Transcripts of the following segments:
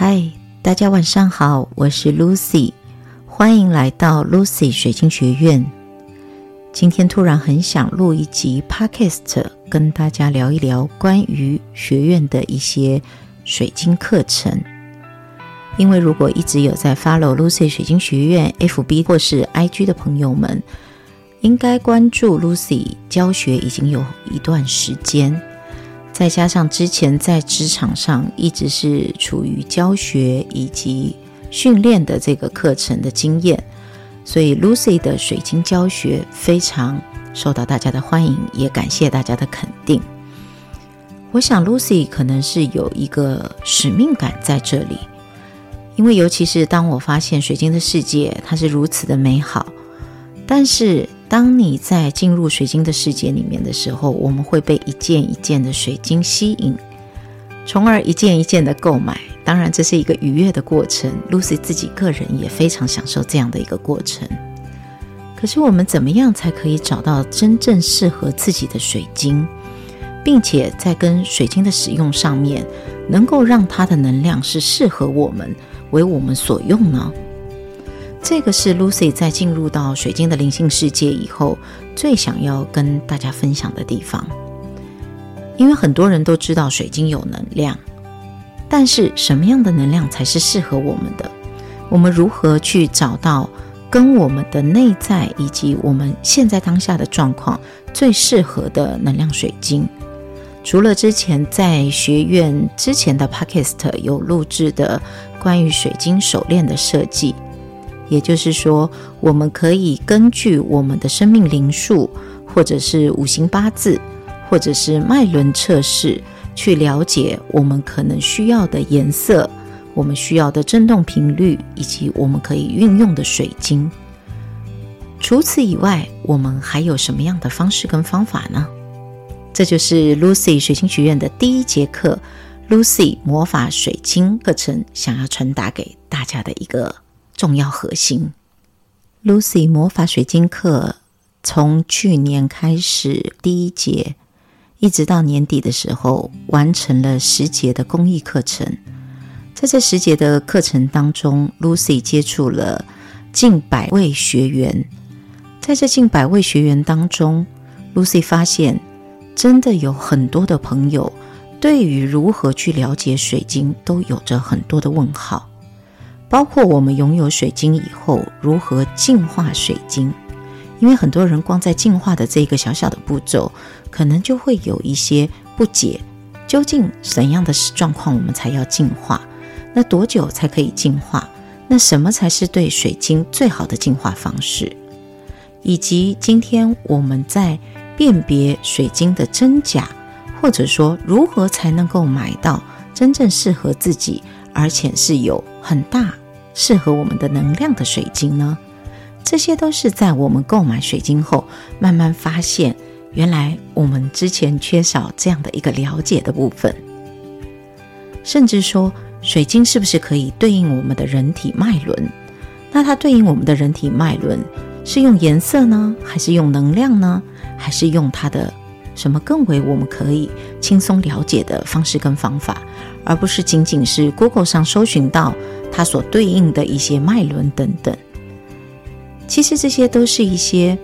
嗨，大家晚上好，我是 Lucy，欢迎来到 Lucy 水晶学院。今天突然很想录一集 Podcast，跟大家聊一聊关于学院的一些水晶课程。因为如果一直有在 follow Lucy 水晶学院 FB 或是 IG 的朋友们，应该关注 Lucy 教学已经有一段时间。再加上之前在职场上一直是处于教学以及训练的这个课程的经验，所以 Lucy 的水晶教学非常受到大家的欢迎，也感谢大家的肯定。我想 Lucy 可能是有一个使命感在这里，因为尤其是当我发现水晶的世界它是如此的美好，但是。当你在进入水晶的世界里面的时候，我们会被一件一件的水晶吸引，从而一件一件的购买。当然，这是一个愉悦的过程。Lucy 自己个人也非常享受这样的一个过程。可是，我们怎么样才可以找到真正适合自己的水晶，并且在跟水晶的使用上面，能够让它的能量是适合我们，为我们所用呢？这个是 Lucy 在进入到水晶的灵性世界以后，最想要跟大家分享的地方。因为很多人都知道水晶有能量，但是什么样的能量才是适合我们的？我们如何去找到跟我们的内在以及我们现在当下的状况最适合的能量水晶？除了之前在学院之前的 Podcast 有录制的关于水晶手链的设计。也就是说，我们可以根据我们的生命灵数，或者是五行八字，或者是脉轮测试，去了解我们可能需要的颜色，我们需要的振动频率，以及我们可以运用的水晶。除此以外，我们还有什么样的方式跟方法呢？这就是 Lucy 水晶学院的第一节课，Lucy 魔法水晶课程，想要传达给大家的一个。重要核心，Lucy 魔法水晶课从去年开始第一节，一直到年底的时候，完成了十节的公益课程。在这十节的课程当中，Lucy 接触了近百位学员。在这近百位学员当中，Lucy 发现，真的有很多的朋友对于如何去了解水晶，都有着很多的问号。包括我们拥有水晶以后，如何净化水晶？因为很多人光在净化的这个小小的步骤，可能就会有一些不解：究竟怎样的状况我们才要净化？那多久才可以净化？那什么才是对水晶最好的净化方式？以及今天我们在辨别水晶的真假，或者说如何才能够买到真正适合自己？而且是有很大适合我们的能量的水晶呢，这些都是在我们购买水晶后慢慢发现，原来我们之前缺少这样的一个了解的部分。甚至说，水晶是不是可以对应我们的人体脉轮？那它对应我们的人体脉轮是用颜色呢，还是用能量呢，还是用它的？什么更为我们可以轻松了解的方式跟方法，而不是仅仅是 Google 上搜寻到它所对应的一些脉轮等等。其实这些都是一些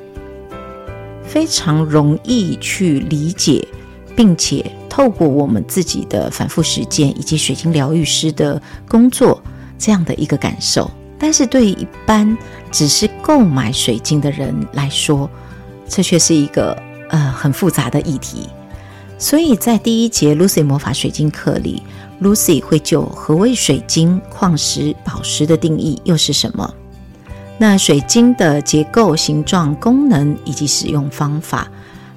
非常容易去理解，并且透过我们自己的反复实践以及水晶疗愈师的工作这样的一个感受。但是对于一般只是购买水晶的人来说，这却是一个。呃，很复杂的议题，所以在第一节 Lucy 魔法水晶课里，Lucy 会就何谓水晶、矿石、宝石的定义又是什么？那水晶的结构、形状、功能以及使用方法，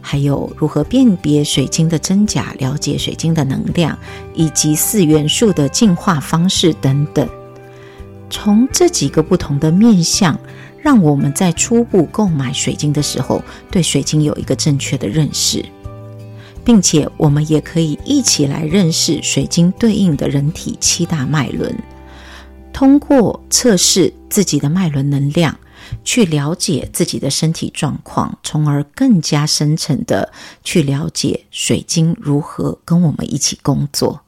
还有如何辨别水晶的真假、了解水晶的能量，以及四元素的净化方式等等，从这几个不同的面向。让我们在初步购买水晶的时候，对水晶有一个正确的认识，并且我们也可以一起来认识水晶对应的人体七大脉轮，通过测试自己的脉轮能量，去了解自己的身体状况，从而更加深层的去了解水晶如何跟我们一起工作。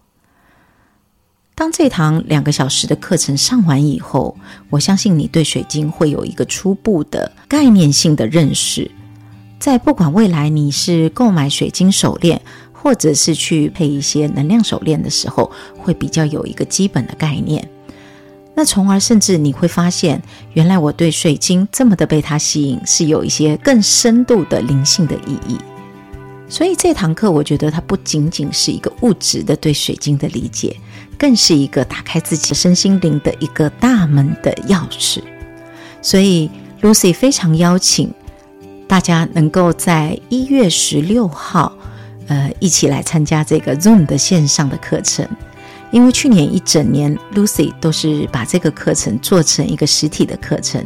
当这堂两个小时的课程上完以后，我相信你对水晶会有一个初步的概念性的认识。在不管未来你是购买水晶手链，或者是去配一些能量手链的时候，会比较有一个基本的概念。那从而甚至你会发现，原来我对水晶这么的被它吸引，是有一些更深度的灵性的意义。所以这堂课，我觉得它不仅仅是一个物质的对水晶的理解，更是一个打开自己身心灵的一个大门的钥匙。所以，Lucy 非常邀请大家能够在一月十六号，呃，一起来参加这个 Zoom 的线上的课程。因为去年一整年，Lucy 都是把这个课程做成一个实体的课程。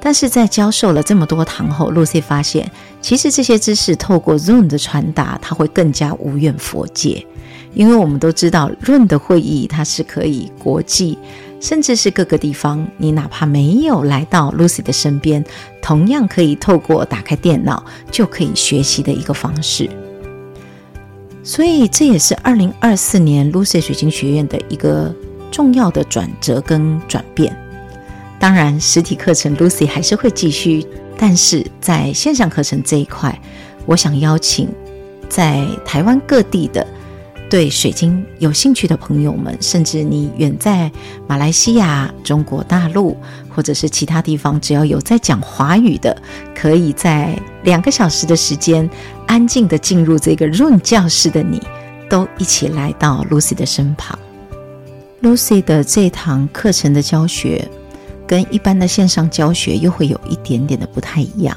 但是在教授了这么多堂后，Lucy 发现，其实这些知识透过 Zoom 的传达，它会更加无怨佛界。因为我们都知道，Zoom 的会议它是可以国际，甚至是各个地方，你哪怕没有来到 Lucy 的身边，同样可以透过打开电脑就可以学习的一个方式。所以这也是2024年 Lucy 水晶学院的一个重要的转折跟转变。当然，实体课程 Lucy 还是会继续，但是在线上课程这一块，我想邀请在台湾各地的对水晶有兴趣的朋友们，甚至你远在马来西亚、中国大陆或者是其他地方，只要有在讲华语的，可以在两个小时的时间安静地进入这个润教室的你，都一起来到 Lucy 的身旁。Lucy 的这堂课程的教学。跟一般的线上教学又会有一点点的不太一样，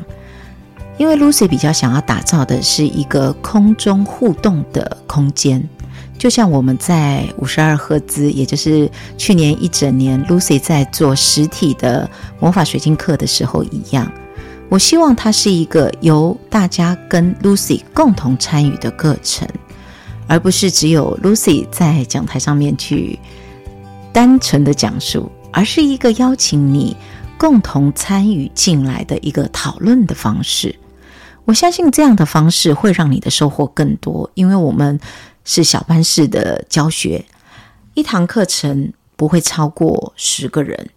因为 Lucy 比较想要打造的是一个空中互动的空间，就像我们在五十二赫兹，也就是去年一整年 Lucy 在做实体的魔法水晶课的时候一样。我希望它是一个由大家跟 Lucy 共同参与的课程，而不是只有 Lucy 在讲台上面去单纯的讲述。而是一个邀请你共同参与进来的一个讨论的方式。我相信这样的方式会让你的收获更多，因为我们是小班式的教学，一堂课程不会超过十个人，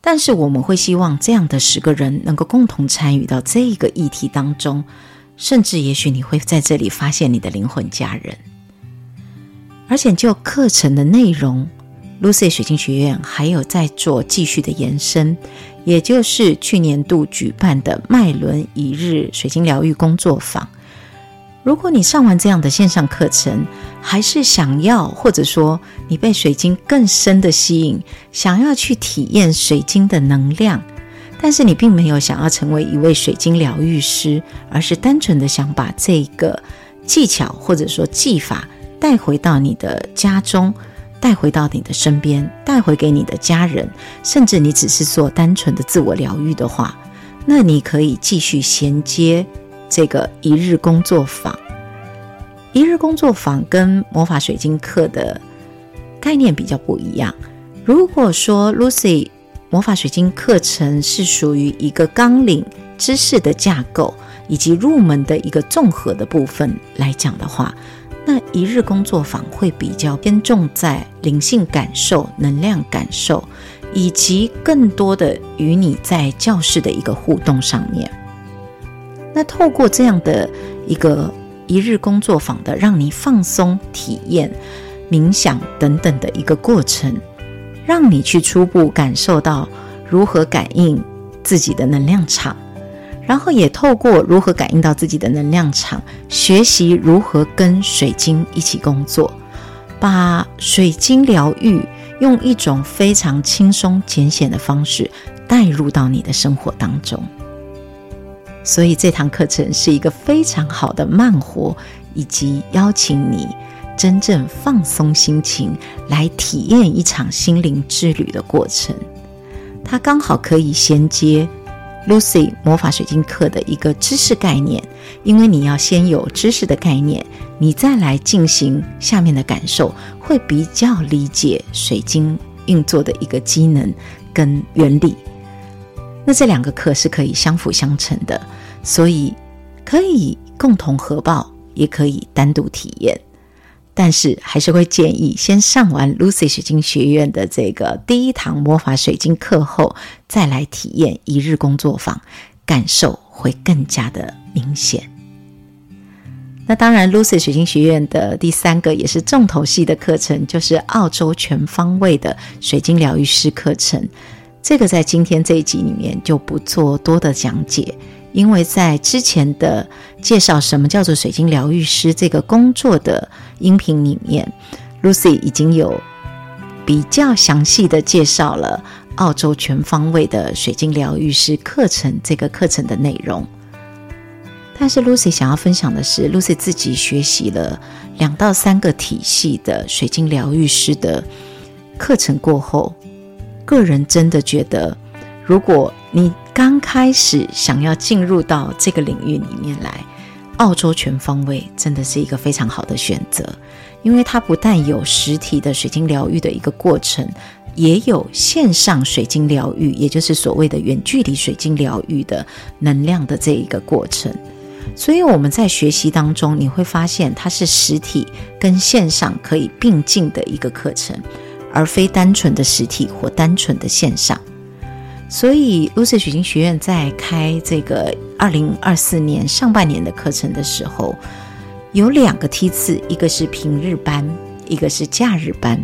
但是我们会希望这样的十个人能够共同参与到这个议题当中，甚至也许你会在这里发现你的灵魂家人，而且就课程的内容。Lucy 水晶学院还有在做继续的延伸，也就是去年度举办的麦伦一日水晶疗愈工作坊。如果你上完这样的线上课程，还是想要，或者说你被水晶更深的吸引，想要去体验水晶的能量，但是你并没有想要成为一位水晶疗愈师，而是单纯的想把这个技巧或者说技法带回到你的家中。带回到你的身边，带回给你的家人，甚至你只是做单纯的自我疗愈的话，那你可以继续衔接这个一日工作坊。一日工作坊跟魔法水晶课的概念比较不一样。如果说 Lucy 魔法水晶课程是属于一个纲领知识的架构以及入门的一个综合的部分来讲的话。那一日工作坊会比较偏重在灵性感受、能量感受，以及更多的与你在教室的一个互动上面。那透过这样的一个一日工作坊的，让你放松、体验、冥想等等的一个过程，让你去初步感受到如何感应自己的能量场。然后也透过如何感应到自己的能量场，学习如何跟水晶一起工作，把水晶疗愈用一种非常轻松浅显的方式带入到你的生活当中。所以这堂课程是一个非常好的慢活，以及邀请你真正放松心情来体验一场心灵之旅的过程。它刚好可以衔接。Lucy 魔法水晶课的一个知识概念，因为你要先有知识的概念，你再来进行下面的感受，会比较理解水晶运作的一个机能跟原理。那这两个课是可以相辅相成的，所以可以共同合报，也可以单独体验。但是还是会建议先上完 Lucy 水晶学院的这个第一堂魔法水晶课后，再来体验一日工作坊，感受会更加的明显。那当然，Lucy 水晶学院的第三个也是重头戏的课程，就是澳洲全方位的水晶疗愈师课程。这个在今天这一集里面就不做多的讲解。因为在之前的介绍什么叫做水晶疗愈师这个工作的音频里面，Lucy 已经有比较详细的介绍了澳洲全方位的水晶疗愈师课程这个课程的内容。但是 Lucy 想要分享的是，Lucy 自己学习了两到三个体系的水晶疗愈师的课程过后，个人真的觉得，如果你刚开始想要进入到这个领域里面来，澳洲全方位真的是一个非常好的选择，因为它不但有实体的水晶疗愈的一个过程，也有线上水晶疗愈，也就是所谓的远距离水晶疗愈的能量的这一个过程。所以我们在学习当中，你会发现它是实体跟线上可以并进的一个课程，而非单纯的实体或单纯的线上。所以，Lucy 水晶学院在开这个二零二四年上半年的课程的时候，有两个梯次，一个是平日班，一个是假日班。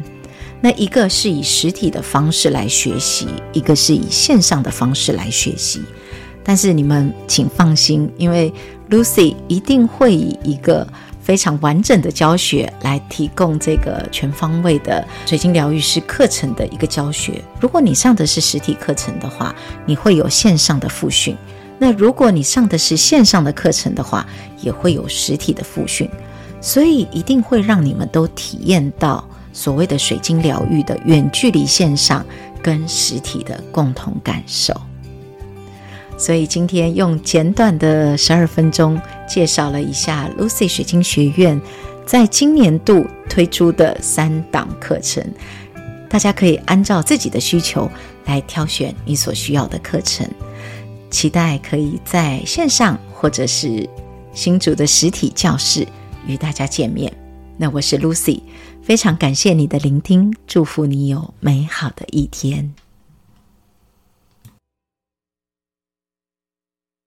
那一个是以实体的方式来学习，一个是以线上的方式来学习。但是你们请放心，因为 Lucy 一定会以一个非常完整的教学来提供这个全方位的水晶疗愈师课程的一个教学。如果你上的是实体课程的话，你会有线上的复训；那如果你上的是线上的课程的话，也会有实体的复训。所以一定会让你们都体验到所谓的水晶疗愈的远距离线上跟实体的共同感受。所以今天用简短的十二分钟介绍了一下 Lucy 水晶学院在今年度推出的三档课程，大家可以按照自己的需求来挑选你所需要的课程。期待可以在线上或者是新竹的实体教室与大家见面。那我是 Lucy，非常感谢你的聆听，祝福你有美好的一天。